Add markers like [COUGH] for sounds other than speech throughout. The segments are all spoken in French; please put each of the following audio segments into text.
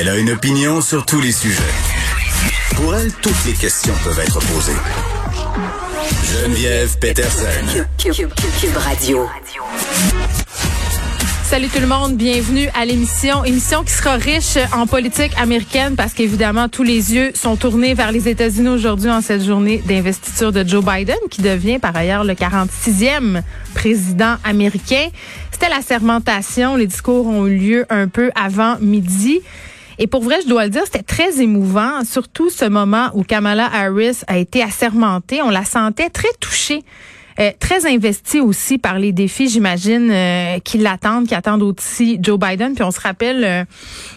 Elle a une opinion sur tous les sujets. Pour elle, toutes les questions peuvent être posées. Geneviève Peterson. Cube, Cube, Cube Radio. Salut tout le monde, bienvenue à l'émission. Émission qui sera riche en politique américaine parce qu'évidemment tous les yeux sont tournés vers les États-Unis aujourd'hui en cette journée d'investiture de Joe Biden qui devient par ailleurs le 46e président américain. C'était la sermentation, les discours ont eu lieu un peu avant midi. Et pour vrai, je dois le dire, c'était très émouvant, surtout ce moment où Kamala Harris a été assermentée. On la sentait très touchée. Euh, très investi aussi par les défis, j'imagine, euh, qui l'attendent, qui attendent aussi Joe Biden. Puis on se rappelle euh,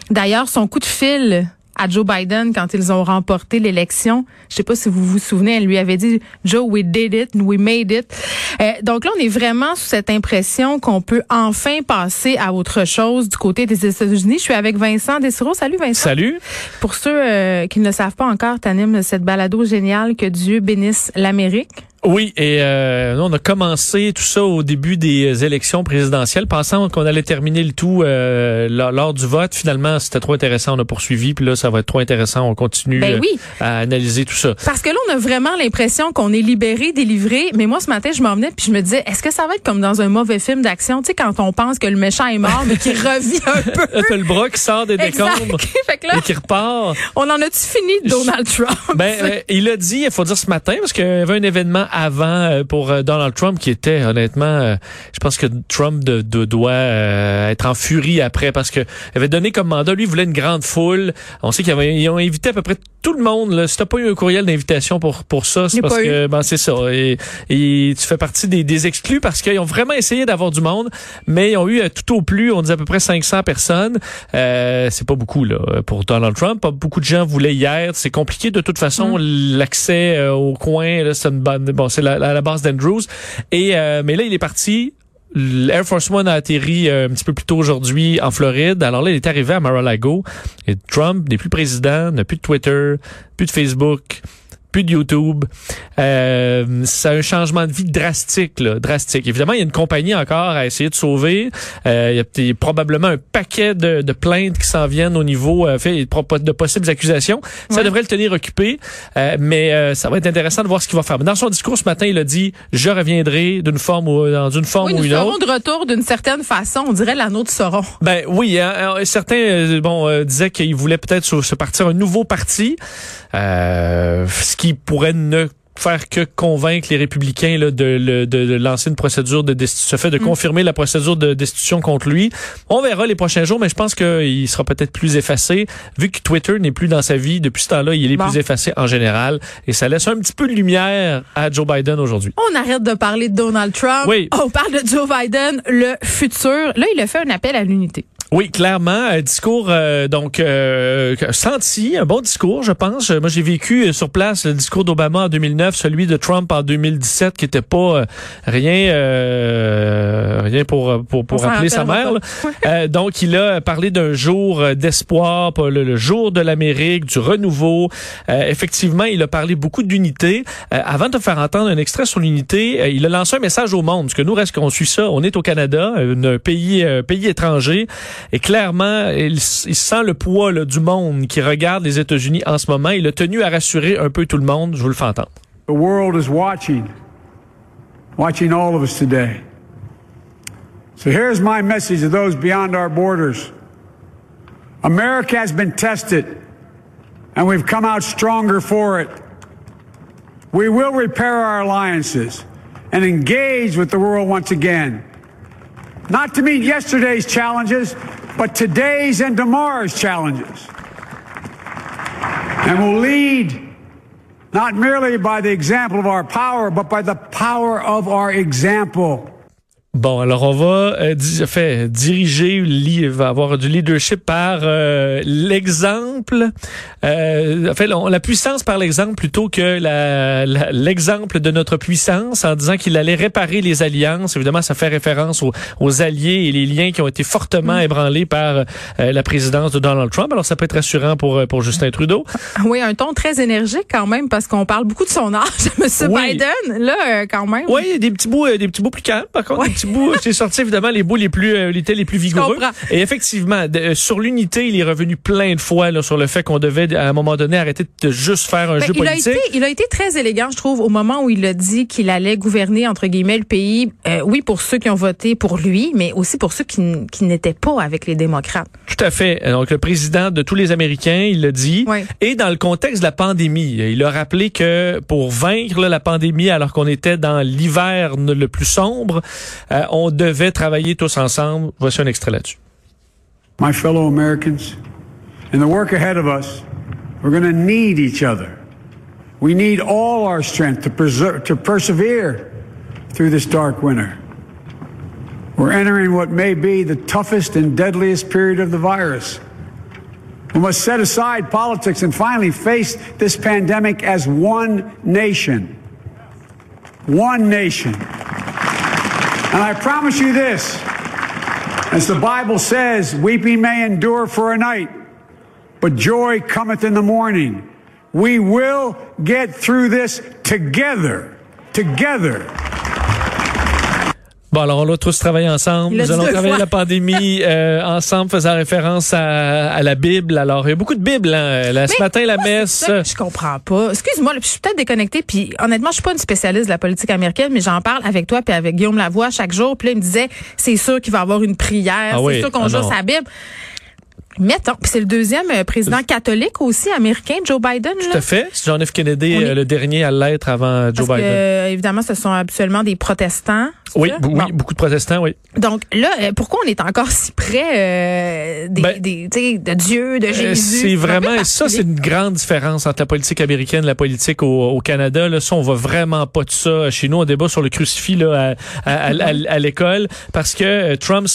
d'ailleurs son coup de fil à Joe Biden quand ils ont remporté l'élection. Je sais pas si vous vous souvenez, elle lui avait dit Joe, we did it, we made it. donc là, on est vraiment sous cette impression qu'on peut enfin passer à autre chose du côté des États-Unis. Je suis avec Vincent Desiro. Salut Vincent. Salut. Pour ceux qui ne le savent pas encore, t'animes cette balado géniale que Dieu bénisse l'Amérique. Oui, et euh, on a commencé tout ça au début des élections présidentielles, pensant qu'on allait terminer le tout euh, lors, du vote. Finalement, c'était trop intéressant, on a poursuivi, puis là, ça va être trop intéressant, on continue ben oui. à analyser tout ça. Parce que là, on a vraiment l'impression qu'on est libéré, délivré, mais moi, ce matin, je m'emmenais, puis je me disais, est-ce que ça va être comme dans un mauvais film d'action, tu sais, quand on pense que le méchant est mort, mais qu'il [LAUGHS] revient un peu. [LAUGHS] le bras qui sort des décombres [LAUGHS] et qui repart. On en a-tu fini de Donald Trump? Ben, euh, il a dit, il faut dire ce matin, parce qu'il y avait un événement avant euh, pour euh, Donald Trump qui était honnêtement, euh, je pense que Trump de, doit être en furie après parce que il avait donné comme mandat, lui il voulait une grande foule. On sait qu'ils ont invité à peu près tout le monde. Là. Si t'as pas eu un courriel d'invitation pour pour ça, c'est parce que ben c'est ça. Et, et, tu fais partie des, des exclus parce qu'ils ont vraiment essayé d'avoir du monde, mais ils ont eu tout au plus, on dit à peu près 500 personnes. Euh, c'est pas beaucoup là pour Donald Trump. Pas beaucoup de gens voulaient hier. C'est compliqué de toute façon mm. l'accès au coin. C'est une bonne, bon, c'est la, la, base d'Andrews. Et euh, mais là il est parti l'Air Force One a atterri euh, un petit peu plus tôt aujourd'hui en Floride. Alors là, il est arrivé à Mar-a-Lago. Et Trump n'est plus président, n'a plus de Twitter, plus de Facebook, plus de YouTube. Euh, c'est un changement de vie drastique, là, drastique. Évidemment, il y a une compagnie encore à essayer de sauver. Euh, il y a probablement un paquet de, de plaintes qui s'en viennent au niveau euh, fait, de possibles accusations. Ça devrait le tenir occupé, euh, mais euh, ça va être intéressant de voir ce qu'il va faire. Dans son discours ce matin, il a dit je reviendrai d'une forme ou dans une forme ou une autre. de retour d'une certaine façon. On dirait l'anneau de Sauron. Ben oui, hein, certains bon disaient qu'il voulait peut-être se, partir un nouveau parti. Euh, ce qui pourrait ne faire que convaincre les républicains là, de, de, lancer une procédure de destitution, fait de mm. confirmer la procédure de destitution contre lui. On verra les prochains jours, mais je pense qu'il sera peut-être plus effacé. Vu que Twitter n'est plus dans sa vie, depuis ce temps-là, il est plus effacé en général. Et ça laisse un petit peu de lumière à Joe Biden aujourd'hui. On arrête de parler de Donald Trump. Oui. On parle de Joe Biden, le futur. Là, il a fait un appel à l'unité. Oui, clairement, un discours euh, donc euh, senti, un bon discours, je pense. Moi, j'ai vécu euh, sur place le discours d'Obama en 2009, celui de Trump en 2017, qui était pas rien, rien pour pour, pour rappeler sa mère. donc, il a parlé d'un jour d'espoir, le, le, jour de l'Amérique, du renouveau. effectivement, il a parlé beaucoup d'unité. avant de faire entendre un extrait sur l'unité, il a lancé un message au monde, parce que nous, reste qu'on suit ça, on est au Canada, un pays pays étranger. Et clairement, il, sent le poids là, du monde qui regarde les États-Unis en ce moment. Il a tenu à rassurer un peu tout le monde. Je vous le fais entendre. The world is watching, watching all of us today. So here's my message to those beyond our borders. America has been tested, and we've come out stronger for it. We will repair our alliances and engage with the world once again. Not to meet yesterday's challenges, but today's and tomorrow's challenges. And will lead not merely by the example of our power, but by the power of our example. Bon, alors on va euh, fait, diriger, va avoir du leadership par euh, l'exemple, euh, fait, la puissance par l'exemple plutôt que l'exemple de notre puissance en disant qu'il allait réparer les alliances. Évidemment, ça fait référence aux, alliés et les liens qui ont été fortement mm. ébranlés par euh, la présidence de Donald Trump. Alors ça peut être rassurant pour pour Justin Trudeau. Oui, un ton très énergique quand même parce qu'on parle beaucoup de son âge, [LAUGHS] M. Biden. Là, quand même. Oui, des petits bouts, des petits bouts plus calmes par contre petit bout, j'ai sorti évidemment les bouts les plus, euh, les, les plus vigoureux. Et effectivement, de- euh, sur l'unité, il est revenu plein de fois là, sur le fait qu'on devait, à un moment donné, arrêter de juste faire un Ben, jeu il, a été, il a été très élégant, je trouve, au moment où il a dit qu'il allait gouverner, entre guillemets, le pays. Euh, oui, pour ceux qui ont voté pour lui, mais aussi pour ceux qui, qui n'étaient pas avec les démocrates. Tout à fait. Donc, le président de tous les Américains, il l'a dit. Oui. Et dans le contexte de la pandémie, il a rappelé que pour vaincre là, la pandémie, alors qu'on était dans l'hiver le plus sombre, euh, on devait travailler tous ensemble. Voici un extrait là-dessus. My fellow Americans, in the work ahead of us, we're going to need each other. We need all our strength to, preserve, to persevere through this dark winter. We're entering what may be the toughest and deadliest period of the virus. We must set aside politics and finally face this pandemic as one nation. One nation. And I promise you this. As the Bible says, weeping may endure for a night, but joy cometh in the morning. We will get through this together. Together. Bon, alors on va tous travailler ensemble. L'a Nous allons travailler fois. la pandémie [LAUGHS] euh, ensemble, faisant référence à, à la Bible. Alors, il y a beaucoup de Bibles. Hein. Là, ce matin, la messe. ça que Je comprends pas. Excuse-moi, je suis peut-être déconnectée. Puis honnêtement, je suis pas une spécialiste de la politique américaine, mais j'en parle avec toi puis avec Guillaume Lavoie chaque jour. Puis là, il me disait, c'est sûr qu'il va y avoir une prière, Ah c'est oui. sûr qu'on Ah joue sa Bible. Mettons, puis c'est le deuxième euh, président catholique aussi américain, Joe Biden. Tout à fait. John F. Kennedy, est- euh, le dernier à l'être avant Joe Parce Biden. euh, évidemment, ce sont absolument des protestants. oui, oui, Bon. beaucoup de protestants, oui. Donc là, pourquoi on est encore si près euh, des, Ben, des, tu sais, de Dieu, de Jésus? C'est vraiment, et ça, c'est une grande différence entre la politique américaine et la politique au, au Canada. Là, ça, on va vraiment pas de ça. Chez nous, on débat sur le crucifix là, à, à, à- [LAUGHS] à- à l'école parce que Trump,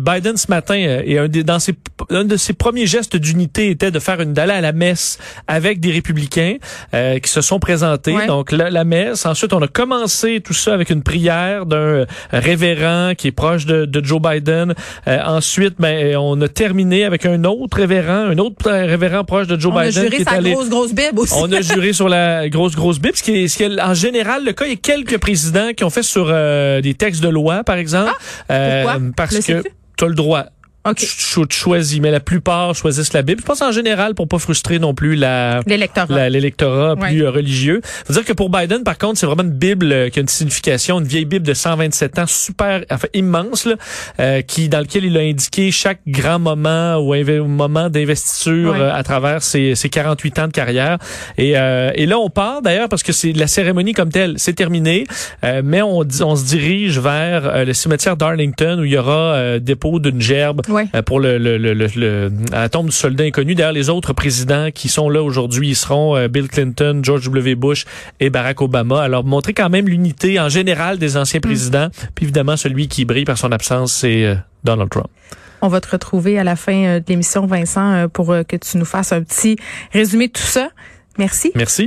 Biden ce matin, et un, des, dans ses, un de ses premiers gestes d'unité était de faire une d'aller à la messe avec des républicains euh, qui se sont présentés. Ouais. Donc la, la messe. Ensuite, on a commencé tout ça avec une prière d'un euh, révérend qui est proche de, de Joe Biden. Euh, ensuite, ben, on a terminé avec un autre révérend, un autre euh, révérend proche de Joe On a Biden juré qui est sa allé. grosse, grosse Bible aussi. On a [LAUGHS] juré sur la grosse, grosse Bible, ce qui est, ce qui est en général le cas. Il y a quelques présidents qui ont fait sur euh, des textes de loi, par exemple. Euh, Ah, pourquoi? parce Le que tu as le droit. OK. Tu, choisis, mais la plupart choisissent la Bible. Je pense en général pour pas frustrer non plus la L'électorat. l'électorat Ouais. plus euh, religieux. Faut dire que pour Biden, par contre, c'est vraiment une Bible euh, qui a une signification, une vieille Bible de 127 ans, super, enfin immense, là, euh, qui dans lequel il a indiqué chaque grand moment ou moment d'investiture Ouais. euh, à travers ses, ses 48 ans de carrière. Et, euh, et là, on part d'ailleurs parce que c'est la cérémonie comme telle, c'est terminé, euh, mais on, on se dirige vers le cimetière d'Arlington où il y aura euh, dépôt d'une gerbe Ouais. Euh, pour le, le, le, le, le- à la tombe du soldat inconnu. D'ailleurs, les autres présidents qui sont là aujourd'hui, ils seront euh, Bill Clinton, George W. Bush et Barack Obama. Alors, montrer quand même l'unité en général des anciens présidents. Puis évidemment, celui qui brille par son absence, c'est euh, Donald Trump. On va te retrouver à la fin de l'émission, Vincent, pour que tu nous fasses un petit résumé de tout ça. Merci. Merci.